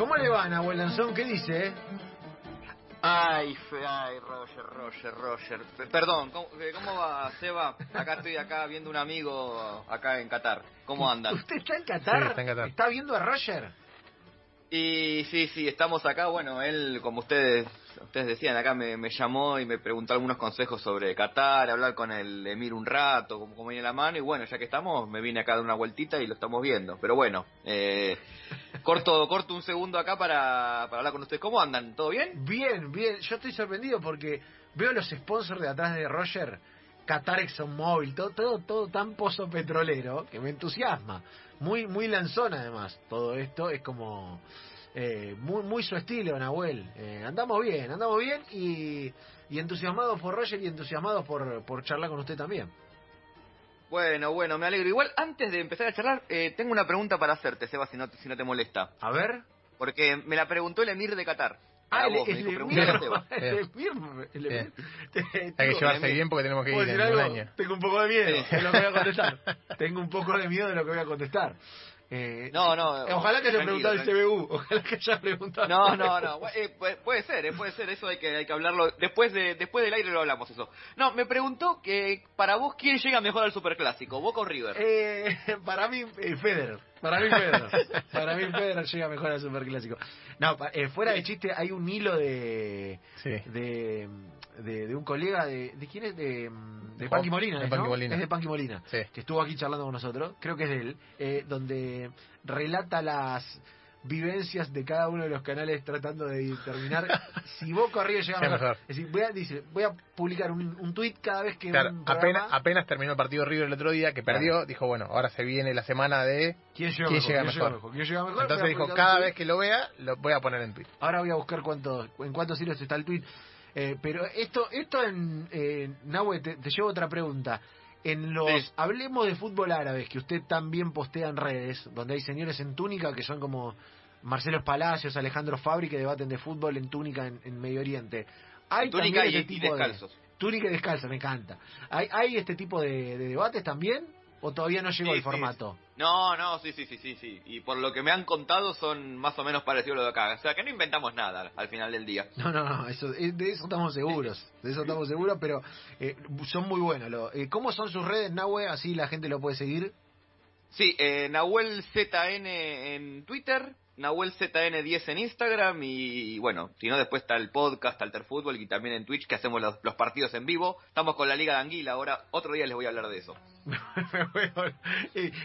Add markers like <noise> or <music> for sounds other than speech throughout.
¿Cómo le van, abuelo Lanzón? ¿Qué dice? eh? Ay, fe- ay, Roger, Roger, Roger. P- Perdón, ¿cómo, eh, ¿cómo va, Seba? Acá estoy acá viendo un amigo acá en Qatar. ¿Cómo <laughs> andan? ¿Usted está en Qatar? Sí, está en Qatar. ¿Está viendo a Roger? Y sí, sí, estamos acá. Bueno, él, como ustedes ustedes decían, acá me, llamó y me preguntó algunos consejos sobre Qatar, hablar con el Emir un rato, como, como viene la mano. Y bueno, ya que estamos, me vine acá de una vueltita y lo estamos viendo. Pero bueno, eh, corto <laughs> corto un segundo acá para, para hablar con ustedes. ¿Cómo andan? ¿Todo bien? Bien, bien. Yo estoy sorprendido porque veo los sponsors de atrás de Roger, Qatar ExxonMobil, todo, todo, todo tan pozo petrolero que me entusiasma. Muy, muy lanzón además. Todo esto es como eh, muy, muy su estilo, Nahuel. Eh, andamos bien, andamos bien y, y entusiasmados por Roger y entusiasmados por, por charlar con usted también. Bueno, bueno, me alegro. Igual, antes de empezar a charlar, eh, tengo una pregunta para hacerte, Seba, si no, si no te molesta. A ver. Porque me la preguntó el Emir de Qatar. Ah, el, el el Hay que llevarse bien porque tenemos que ¿Puedo ir en decir un algo? año. Tengo un poco de miedo de lo que voy a <laughs> contestar. Tengo un poco de miedo de lo que voy a contestar. Eh, No, no, eh, Ojalá que haya preguntado el CBU. <laughs> Ojalá que haya preguntado. No, no, no. eh, puede, puede ser, eh, puede ser. Eso hay que, hay que hablarlo. Después de después del aire lo hablamos, eso. No, me preguntó que para vos, ¿quién llega mejor al Superclásico? ¿Boca o River? Eh, <laughs> para mí, eh, Federer. Para mí, Federer. Para mí, Federer llega mejor al Superclásico. No, pa- eh, fuera de chiste, hay un hilo de. Sí. De, de, de un colega de. ¿De quién es? De, mm, de Juan- Molina. de ¿es, Panqui no? Molina. Es de Panqui Molina. Sí. que estuvo aquí charlando con nosotros, creo que es de él, eh, donde relata las vivencias de cada uno de los canales tratando de determinar <laughs> si Boca o River llega mejor. Es decir, voy a, dice, voy a publicar un, un tweet cada vez que Claro, un apenas, programa- apenas terminó el partido River el otro día, que perdió, dijo, bueno, ahora se viene la semana de... ¿Quién llega ¿quién mejor? llega ¿Quién llega mejor? mejor? ¿Quién llega mejor? Entonces dijo, cada tuit. vez que lo vea, lo voy a poner en Twitter. Ahora voy a buscar cuánto, en cuántos hilos está el tweet. Eh, pero esto, esto en, eh, Nahue, te, te llevo otra pregunta. En los Sí. Hablemos de Fútbol Árabes, que usted también postea en redes, donde hay señores en túnica que son como Marcelo Palacios, Alejandro Fabri, que debaten de fútbol en túnica en, en Medio Oriente. Hay Túnica y, y tipo de- descalzos. túnica y descalza, me encanta. ¿Hay, hay este tipo de, de debates también? ¿O todavía no llegó Sí, el sí. No, no, sí, sí, sí, sí, sí. Y por lo que me han contado son más o menos parecidos a lo de acá. O sea, que no inventamos nada al final del día. No, no, no, eso, eh, de eso estamos seguros, de eso estamos seguros, pero eh, son muy buenos. Lo, eh, ¿Cómo son sus redes, Nahue? Así la gente lo puede seguir. Sí, eh, Nahuel ZN en Twitter, Nahuel ZN10 en Instagram y bueno, si no después está el podcast Alter Fútbol y también en Twitch que hacemos los, los partidos en vivo. Estamos con la Liga de Anguila ahora, otro día les voy a hablar de eso. <laughs>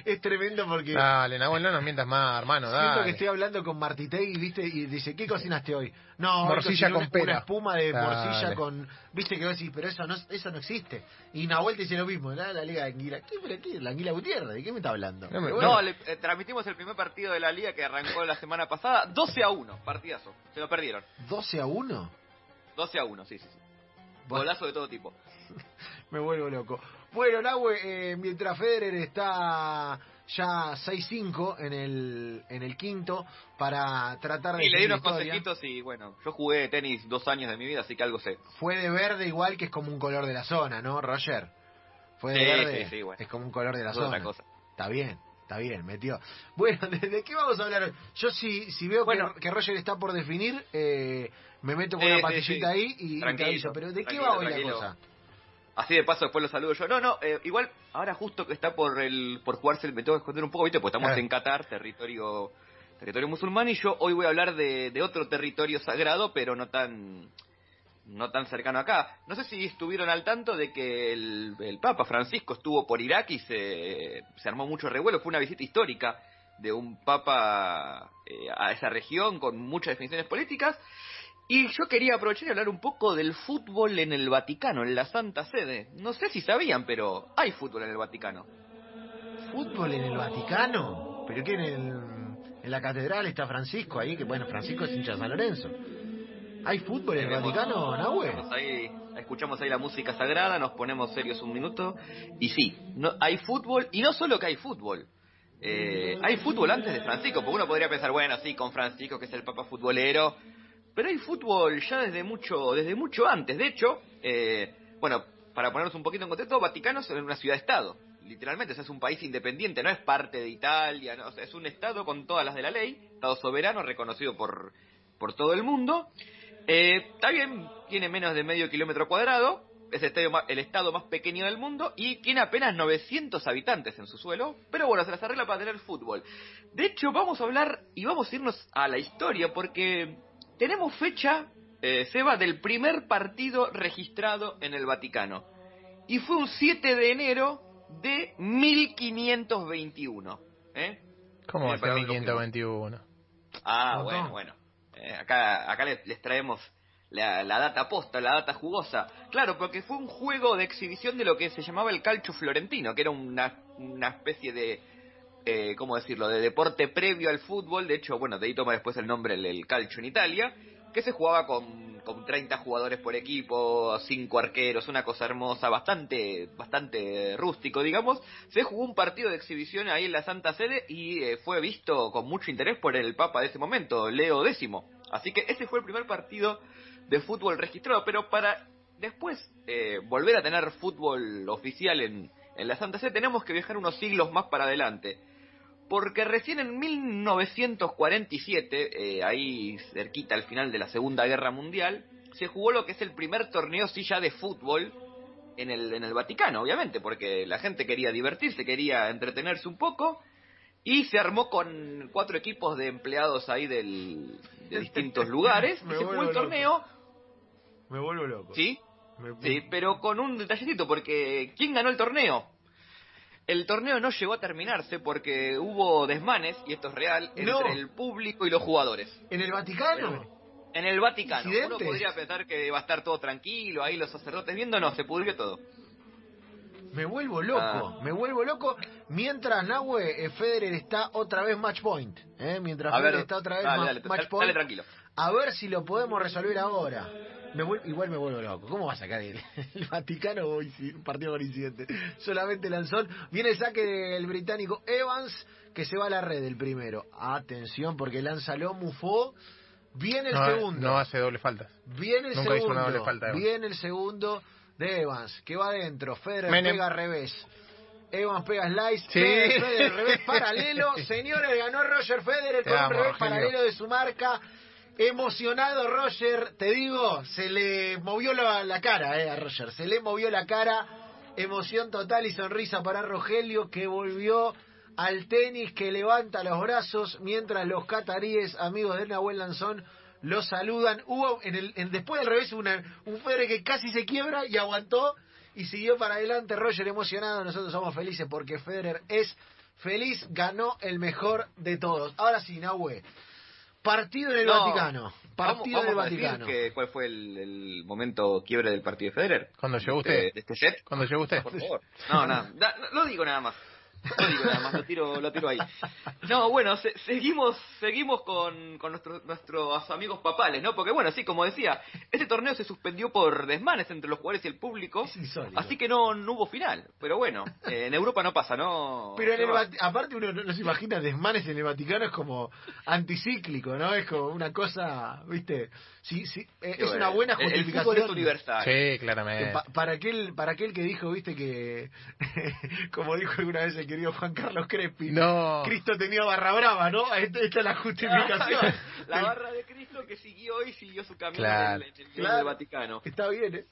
Es tremendo porque Dale, Nahuel, no nos mientas más, hermano, siento que dale. estoy hablando con Martitegui, ¿viste? Y dice, ¿qué cocinaste hoy? No, Morcilla con una, pera. una espuma de Dale. morcilla con... ¿Viste que vos decís, pero eso no, eso no existe? Y Nahuel te dice lo mismo, la, la Liga de Anguila. ¿Qué, pero qué? ¿La Anguila Gutiérrez? ¿De qué me está hablando? No le, eh, transmitimos el primer partido de la Liga que arrancó la <laughs> semana pasada, 12 a 1, partidazo. Se lo perdieron. 12 a 1. 12 a 1, sí, sí, sí. Golazo de todo tipo. <laughs> Me vuelvo loco. Bueno, Nahue, eh, mientras Federer está ya 6-5 en el, en el quinto para tratar de... Y le di unos historia. consejitos y bueno, yo jugué tenis dos años de mi vida, así que algo sé. Fue de verde igual que es como un color de la zona, ¿no, Roger? Fue de Sí, verde, sí, sí, bueno. es como un color de la Es otra zona. cosa. Está bien, está bien, metió. <laughs> Bueno, ¿de, qué vamos a hablar hoy? Yo si, si veo Bueno. que, que Roger está por definir, eh, me meto con una sí. ahí y, y te Tranquilo, aviso. Pero ¿de qué va hoy la cosa? Así de paso después lo saludo yo. No, no, eh, igual ahora justo que está por el por jugarse, me tengo que esconder un poco, ¿viste? Porque estamos en Qatar, territorio territorio musulmán, y yo hoy voy a hablar de, de otro territorio sagrado, pero no tan no tan cercano acá. No sé si estuvieron al tanto de que el, Papa Francisco estuvo por Irak y se, se armó mucho revuelo. Fue una visita histórica de un Papa eh, a esa región con muchas definiciones políticas. Y yo quería aprovechar y hablar un poco del fútbol en el Vaticano, en la Santa Sede. No sé si sabían, pero hay fútbol en el Vaticano. ¿Fútbol en el Vaticano? ¿Pero qué en, el, en la catedral está Francisco ahí? Que bueno, Francisco es hincha de San Lorenzo. ¿Hay fútbol en el Vaticano, Nahue? Escuchamos ahí, escuchamos ahí la música sagrada, nos ponemos serios un minuto. Y sí, no, hay fútbol, y no solo que hay fútbol. Eh, hay fútbol antes de Francisco, porque uno podría pensar, bueno, sí, con Francisco, que es el papa futbolero. Pero hay fútbol ya desde mucho, desde mucho antes. De hecho, eh, bueno, para ponernos un poquito en contexto, Vaticano es una ciudad-estado. literalmente, o sea, es un país independiente, no es parte de Italia, no, o sea, es un estado con todas las de la ley, estado soberano reconocido por, por todo el mundo. Eh, está bien, tiene menos de medio kilómetro cuadrado, es el, estadio ma- el estado más pequeño del mundo y tiene apenas 900 habitantes en su suelo, pero bueno, se las arregla para tener fútbol. De hecho, vamos a hablar y vamos a irnos a la historia porque tenemos fecha, eh, Seba, del primer partido registrado en el Vaticano. Y fue un 7 de enero de 1521. ¿eh? ¿Cómo va a Me ser parece 521? Ah, bueno, bueno. Eh, acá acá les, les traemos la, la data posta, la data jugosa. Claro, porque fue un juego de exhibición de lo que se llamaba el calcio florentino, que era una, una especie de, eh, ¿cómo decirlo?, de deporte previo al fútbol. De hecho, bueno, de ahí toma después el nombre el, el calcio en Italia, que se jugaba con, con 30 jugadores por equipo, 5 arqueros, una cosa hermosa, bastante, bastante rústico, digamos. Se jugó un partido de exhibición ahí en la Santa Sede y eh, fue visto con mucho interés por el Papa de ese momento, Leo X. Así que ese fue el primer partido de fútbol registrado, pero para después eh, volver a tener fútbol oficial en, en la Santa Sede tenemos que viajar unos siglos más para adelante. Porque recién en 1947, eh, ahí cerquita al final de la Segunda Guerra Mundial, se jugó lo que es el primer torneo ya de fútbol en el, en el Vaticano, obviamente, porque la gente quería divertirse, quería entretenerse un poco, y se armó con cuatro equipos de empleados ahí del, de <laughs> distintos lugares, y se jugó el torneo, Me vuelvo loco. ¿sí? Me- Sí, pero con un detallecito, porque ¿quién ganó el torneo? El torneo no llegó a terminarse porque hubo desmanes, y esto es real, entre el público y los jugadores. ¿En el Vaticano? Bueno, En el Vaticano. Uno ¿Incidentes? podría pensar que va a estar todo tranquilo, ahí los sacerdotes viendo, no, se pudrió todo. Me vuelvo loco, Ah. me vuelvo loco. Mientras Nahue, eh, Federer está otra vez match point. ¿eh? Mientras A Federer ver, está otra vez dale, ma- dale, match point. dale tranquilo. A ver si lo podemos resolver ahora. Me igual me vuelvo loco. ¿Cómo va a sacar el, <laughs> el Vaticano un partido con incidente? Solamente Lanzón. Viene el saque del británico Evans, que se va a la red el primero. Atención, porque lanzaló Mufó. Viene el No, segundo. no hace doble falta. Viene el Nunca hizo una segundo. doble falta, Evans. Viene el segundo de Evans, que va adentro. Federer Menem. pega al revés. Evans pega slice. Sí. Federer, Federer, <laughs> revés paralelo. Señores, ganó Roger Federer Te con amo, revés Rogelio. paralelo de su marca. Emocionado Roger, te digo, se le movió la, cara eh, a Roger, se le movió la cara, emoción total y sonrisa para Rogelio que volvió al tenis, que levanta los brazos mientras los cataríes, amigos de Nahuel Lanzón, lo saludan. Hubo en el, en- después del revés una, un Federer que casi se quiebra y aguantó y siguió para adelante. Roger emocionado, nosotros somos felices porque Federer es feliz, ganó el mejor de todos. Ahora sí, Nahue. Partido en el No, Vaticano. Partido vamos, en el vamos a decir Vaticano. que, cuál fue el, el momento quiebre del partido de Federer. Cuando llegó De- usted. De este set. Cuando llegó usted. Por favor. No, nada. Da- no, lo digo nada más. Lo digo nada más, lo tiro, lo tiro ahí. No, bueno, se- seguimos, seguimos con, con nuestros, nuestros amigos papales, ¿no? Porque bueno, sí, como decía, este torneo se suspendió por desmanes entre los jugadores y el público. Así que no, no hubo final. Pero bueno, eh, en Europa no pasa, ¿no? Pero en el No. Aparte uno no, no se imagina desmanes en el Vaticano es como anticíclico, ¿no? Es como una cosa, ¿viste? Sí, sí, eh, es una buena el- El justificación. fútbol es universal. Sí, que claramente. pa- para aquel para aquel que dijo, ¿viste? Que <laughs> como dijo alguna vez el querido Juan Carlos Crespi, No. Cristo tenía barra brava, ¿no? Esta, esta es la justificación. La barra de Cristo que siguió y siguió su camino Claro. en el, en el Claro. Vaticano. Está bien, ¿eh?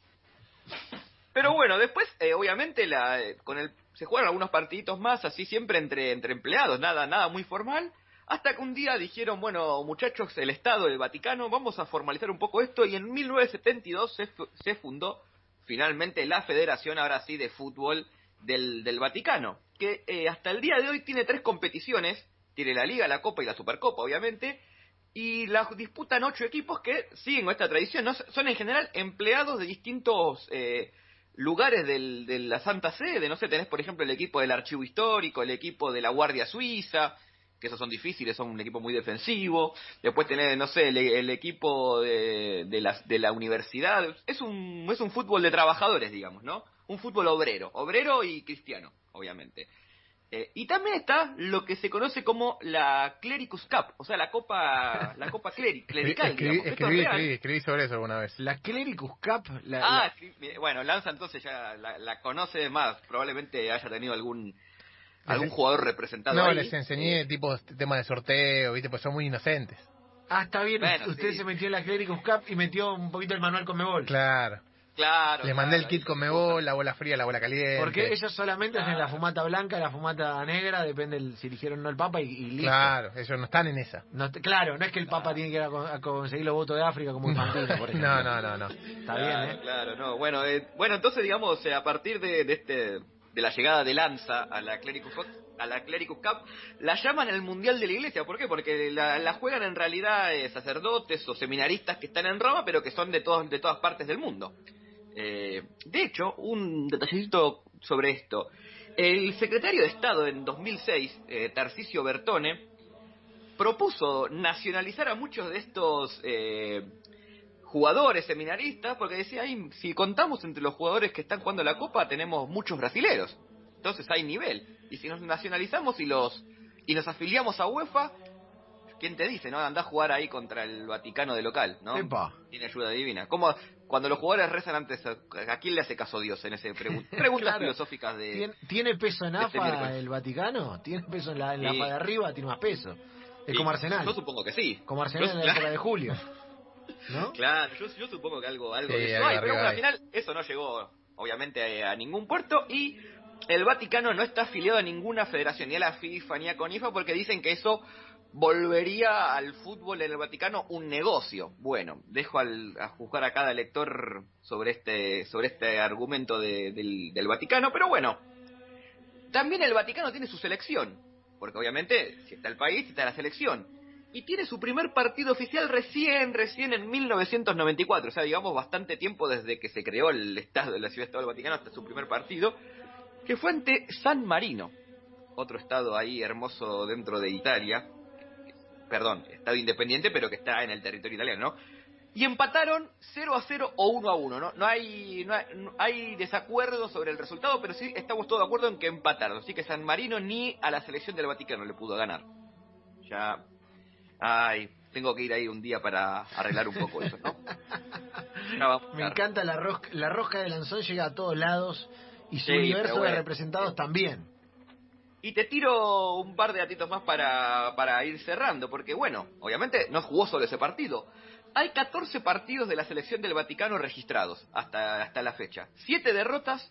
Pero bueno, después, eh, obviamente, la, eh, con el, se jugaron algunos partiditos más, así siempre entre, entre empleados, nada, nada muy formal. Hasta que un día dijeron, bueno, muchachos, el Estado, el Vaticano, vamos a formalizar un poco esto. Y en 1972 se, fu- se fundó finalmente la Federación, ahora sí, de Fútbol del, del Vaticano. Que eh, hasta el día de hoy tiene tres competiciones. Tiene la Liga, la Copa y la Supercopa, obviamente. Y la disputan ocho equipos que siguen esta tradición. ¿no? Son en general empleados de distintos eh, lugares del, de la Santa Sede. No sé, tenés por ejemplo el equipo del Archivo Histórico, el equipo de la Guardia Suiza, que esos son difíciles, son un equipo muy defensivo. Después tenés, no sé, el, el equipo de, de, la, de la universidad. Es un, es un fútbol de trabajadores, digamos, ¿no? Un fútbol obrero, obrero y cristiano, obviamente. Eh, y también está lo que se conoce como la Clericus Cup, o sea, la copa, la copa <laughs> cleri- clerical. Escribí, sobre eso alguna vez. La Clericus Cup, la, Ah, la- sí, bien, bueno, Lanza entonces ya la, la conoce más, probablemente haya tenido algún algún Les- jugador representado No, ahí. les enseñé Eh, tipos temas de sorteo, ¿viste? Pues son muy inocentes. Ah, está bien, Bueno, usted sí. se metió en la Clericus Cup y metió un poquito el manual con Mebol. Claro. Claro. Les mandé el kit se Mebol, la bola fría, la bola caliente. Porque ellos solamente hacen la fumata blanca, la fumata negra, depende del- si eligieron o no el Papa y, y listo. Claro, ellos no están en esa. No claro, no es que el Papa tiene que ir a, con- a conseguir los votos de África como Infantino, por <laughs> ejemplo. No, no, no, no. Está Claro, bien, ¿eh? Claro, no. Bueno, eh, bueno, entonces digamos eh, a partir de, de este de la llegada de Lanza a la Clericus Cup, a la Clericus Cup, la llaman el Mundial de la Iglesia. ¿Por qué? Porque la, la juegan en realidad eh, sacerdotes o seminaristas que están en Roma, pero que son de todos de todas partes del mundo. Eh, de hecho, un detallecito sobre esto. El secretario de Estado en 2006, eh, Tarcisio Bertone, propuso nacionalizar a muchos de estos eh, jugadores seminaristas, porque decía, "Ay, si contamos entre los jugadores que están jugando la Copa, tenemos muchos brasileros. Entonces hay nivel. Y si nos nacionalizamos y los y nos afiliamos a UEFA, ¿quién te dice, no? Anda a jugar ahí contra el Vaticano de local, ¿no? Epa. Tiene ayuda divina. Como cuando los jugadores rezan antes, ¿a quién le hace caso Dios en ese pregun- <laughs> preguntas Claro. filosóficas de... ¿Tiene, tiene peso en este AFA miércoles. el Vaticano? ¿Tiene peso en la, en la. AFA de arriba? Tiene más peso. Es Sí, como Arsenal. Yo supongo que sí. Como Arsenal Yo- en la claro. época de Julio. ¿No? <laughs> Claro, yo, yo supongo que algo, algo Sí, de eso hay, pero al final eso no llegó, obviamente, a, a ningún puerto y el Vaticano no está afiliado a ninguna federación, ni a la FIFA ni a CONIFA, porque dicen que eso volvería al fútbol en el Vaticano un negocio. Bueno, dejo al, a juzgar a cada lector sobre este, sobre este argumento de- del, Vaticano, pero bueno, también el Vaticano tiene su selección, porque obviamente si está el país, está la selección. Y tiene su primer partido oficial recién, recién en 1994, o sea, digamos bastante tiempo desde que se creó el Estado la Ciudad Estado del Vaticano hasta su primer partido, que fue ante San Marino, otro estado ahí hermoso dentro de Italia, perdón, estado independiente, pero que está en el territorio italiano, ¿no? Y empataron 0 a 0 o 1 a 1, ¿no? No hay, no hay, no hay desacuerdo sobre el resultado, pero sí estamos todos de acuerdo en que empataron. Así que San Marino ni a la selección del Vaticano le pudo ganar. Ya. Ay, tengo que ir ahí un día para arreglar un poco eso, ¿no? <laughs> Me encanta la rosca, la rosca de Lanzón llega a todos lados y su Sí, universo pero de bueno. representados también. Y te tiro un par de datitos más para, para ir cerrando, porque bueno, obviamente no jugó solo ese partido. Hay 14 partidos de la selección del Vaticano registrados hasta, hasta la fecha. 7 derrotas,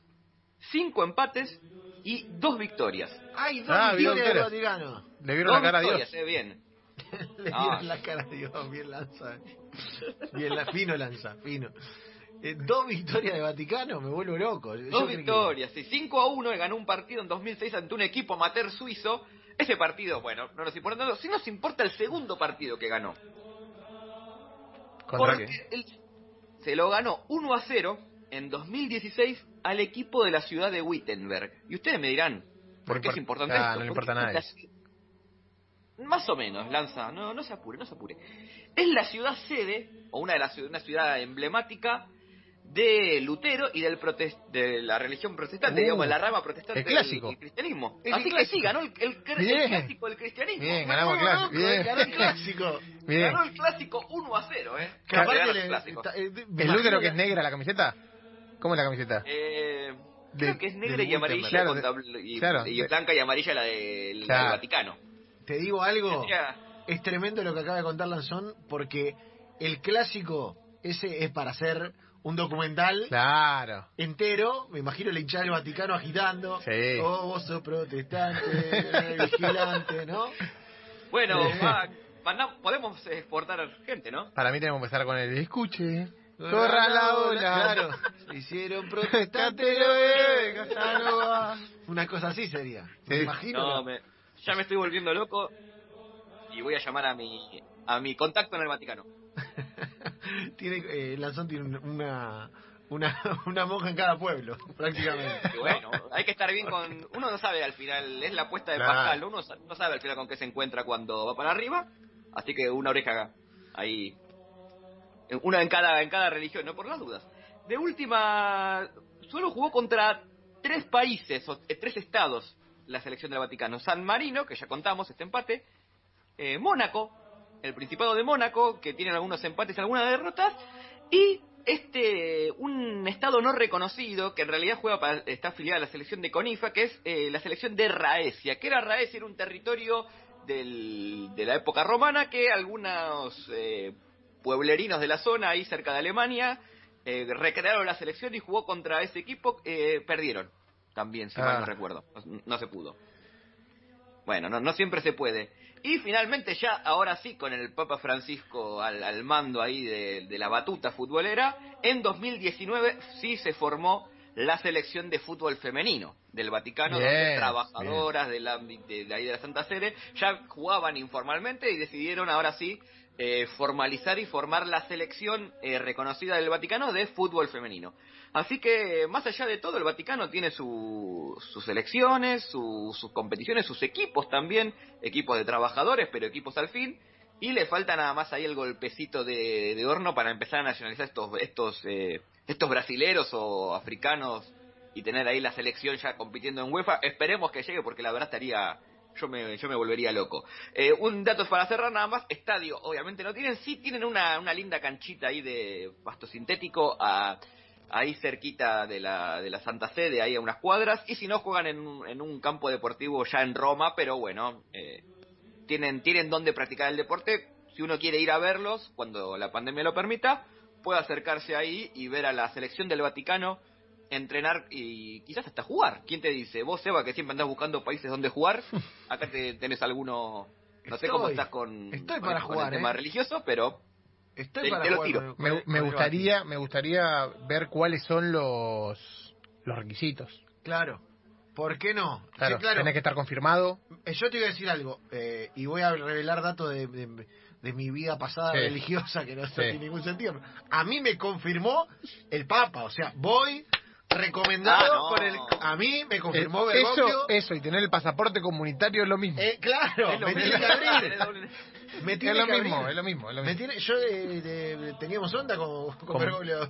5 empates y 2 victorias. ¡Ay, dos Ah, victorias del. Vaticano! Le vieron Dos la cara a Dios. eh, bien. <laughs> Le Ah. dieron la cara a Dios, bien lanza. Bien la, fino lanza, fino. Eh, dos victorias de Vaticano, me vuelvo loco. Yo Dos creí que- victorias, sí. 5 a 1 ganó un partido en 2006 ante un equipo amateur suizo. Ese partido, bueno, no nos importa, no, sí nos importa el segundo partido que ganó. ¿Contra Porque qué? se lo ganó 1 a 0 en 2016 al equipo de la ciudad de Wittenberg. Y ustedes me dirán, ¿por No qué es impor- importante ah, esto? no le importa a es nadie. la- Más o menos, Lanza, no, no se apure, no se apure. Es la ciudad sede, o una de las una ciudad emblemática de Lutero y del protes- de la religión protestante, Uh, digamos, la rama protestante el clásico. del cristianismo. El Así que clásico. sí, ganó el, el- el clásico del cristianismo. Bien, ganamos Bien. ganó el clásico. Bien. Ganó el clásico 1 a 0, ¿eh? Que el le- ta- eh, me ¿El imagino Lutero que es negra la camiseta? ¿Cómo es la camiseta? Eh, De- creo que es negra de y amarilla Claro, de- y, claro, y de- blanca y amarilla la del Claro. del Vaticano. Te digo algo, es tremendo lo que acaba de contar Lanzón, porque el clásico, ese es para hacer un documental Claro. entero, me imagino la hinchada del Vaticano agitando, Sí. oh, vos sos protestante, eh, <laughs> vigilante, ¿no? Bueno, Eh. va- manda- podemos exportar gente, ¿no? Para mí tenemos que empezar con el escuche. Corra la ola. Claro, se hicieron <laughs> protestantes Casanova. Una cosa así sería, me Sí. imagino. No, me- ya me estoy volviendo loco y voy a llamar a mi a mi contacto en el Vaticano. <laughs> tiene, eh, Lanzón tiene un- una, una, <laughs> una monja en cada pueblo, <laughs> prácticamente. Y bueno, hay que estar bien con... Uno no sabe al final, es la apuesta de Claro. Pascal, uno no sabe al final con qué se encuentra cuando va para arriba, así que una oreja ahí, una en cada, en cada religión, no por las dudas. De última, solo jugó contra tres países, o eh, tres estados la selección del Vaticano. San Marino, que ya contamos, este empate. Eh, Mónaco, el Principado de Mónaco, que tiene algunos empates y algunas derrotas. Y este un estado no reconocido que en realidad juega para, está afiliado a la selección de Conifa que es eh, la selección de Raesia que era Raesia era un territorio del, de la época romana que algunos eh, pueblerinos de la zona ahí cerca de Alemania eh, recrearon la selección y jugó contra ese equipo eh, perdieron también si mal Ah. no recuerdo no, no se pudo bueno no, no siempre se puede. Y finalmente ya, ahora sí, con el Papa Francisco al, al mando ahí de, de la batuta futbolera, en 2019 sí se formó la selección de fútbol femenino del Vaticano, donde trabajadoras del ámbito de, de ahí de la Santa Sede ya jugaban informalmente y decidieron ahora sí eh, formalizar y formar la selección eh, reconocida del Vaticano de fútbol femenino. Así que, más allá de todo, el Vaticano tiene su- sus elecciones, su- sus competiciones, sus equipos también, equipos de trabajadores, pero equipos al fin, y le falta nada más ahí el golpecito de, de horno para empezar a nacionalizar estos, estos, eh, estos brasileros o africanos y tener ahí la selección ya compitiendo en UEFA. Esperemos que llegue porque la verdad estaría... Yo me, yo me volvería loco. Eh, un dato para cerrar nada más. Estadio, obviamente no tienen. Sí tienen una, una linda canchita ahí de pasto sintético a, ahí cerquita de la, de la Santa Sede, ahí a unas cuadras. Y si no, juegan en, un- en un campo deportivo ya en Roma. Pero bueno, eh, tienen, tienen donde practicar el deporte. Si uno quiere ir a verlos, cuando la pandemia lo permita, puede acercarse ahí y ver a la selección del Vaticano entrenar y quizás hasta jugar. ¿Quién te dice? Vos, Seba, que siempre andás buscando países donde jugar, <laughs> acá te, tenés alguno... No sé cómo estás con, Estoy con- para con jugar, el tema ¿eh? religioso, pero Estoy Te- para te lo jugar tiro. con- con- Me, gustaría, me gustaría ver cuáles son los los requisitos. Claro. ¿Por qué no? Sí, Claro, tenés que estar confirmado. Eh, Yo te voy a decir algo, eh, y voy a revelar datos de, de- de mi vida pasada Sí. religiosa que no Sí. tiene ningún sentido. A mí me confirmó el Papa, o sea, voy recomendado Ah, no. por el... A mí me confirmó Eh, eso, eso y tener el pasaporte comunitario es lo mismo. Eh, claro, es lo me mismo. tiene que abrir. <laughs> Es lo que mismo, abrir. es lo mismo, es lo Me mismo. tiene, yo eh, de- teníamos onda con, con Bergoglio,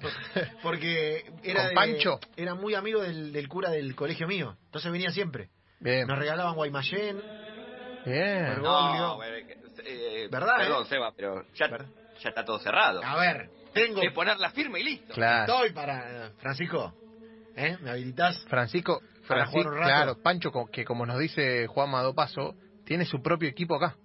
porque era, Con de- Pancho. era muy amigo del, del cura del colegio mío, entonces venía siempre. Bien, Nos regalaban Guaymallén, bien. Bergoglio. No, bueno, eh, ¿Verdad, Perdón, eh? Seba, pero ya, ¿Verdad? ya está todo cerrado. A ver, tengo, Es ponerla firme y listo. Claro. estoy para Francisco, ¿eh? ¿Me habilitas? Francisco, Para Francisco, jugar un rato. claro, Pancho, que como nos dice Juan Madopaso, tiene su propio equipo acá.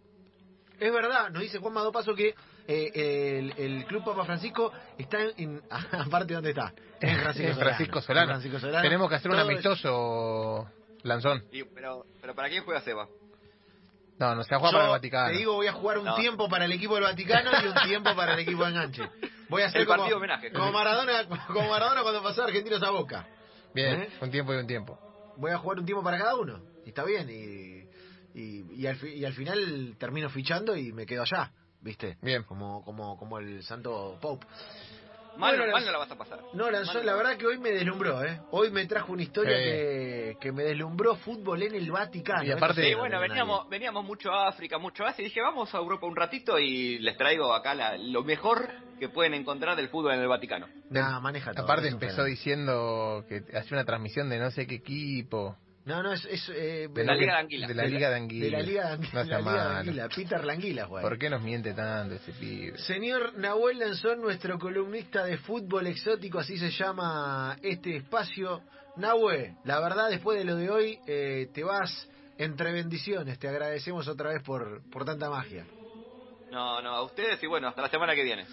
Es verdad, nos dice Juan Madopaso que eh, el, el Club Papa Francisco está en, en- <laughs> aparte dónde está, en <laughs> Francisco, En Francisco Solano. En Francisco Solano. Tenemos que hacer un amistoso, Lanzón. Y- pero, pero ¿para quién juega Seba? No, no se ha jugado Yo para el Vaticano. te digo, voy a jugar un No. tiempo para el equipo del Vaticano y un tiempo para el equipo de enganche. Voy a hacer El como, partido homenaje. como Maradona, <laughs> como Maradona cuando pasó a Argentinos a Boca. Bien, ¿Eh? un tiempo y un tiempo. Voy a jugar un tiempo para cada uno. Y está bien. Y, y, y al, y al final termino fichando y me quedo allá. ¿Viste? Bien. Como, como, como el santo Pope. Mal, Bueno, mal no la vas a pasar. No, Lanzón, la verdad que hoy me deslumbró, ¿eh? Hoy me trajo una historia Sí. que, que me deslumbró fútbol en el Vaticano. Y aparte- Esto Sí, no bueno, veníamos, veníamos mucho a África, mucho a Asia, y dije, vamos a Europa un ratito y les traigo acá la- lo mejor que pueden encontrar del fútbol en el Vaticano. Nah, maneja todo. Aparte empezó diciendo que hacía una transmisión de no sé qué equipo. No, no, es... es eh, De la Liga de Anguila. De la Liga de Anguila. De la Liga de Anguila. No la sea Liga de malo. Anguila. Peter Languila, güey. ¿Por qué nos miente tanto ese pibe? Señor Nahuel Lanzón, nuestro columnista de fútbol exótico, así se llama este espacio. Nahue, la verdad, después de lo de hoy, eh, te vas entre bendiciones. Te agradecemos otra vez por, por tanta magia. No, no, a ustedes y bueno, hasta la semana que viene.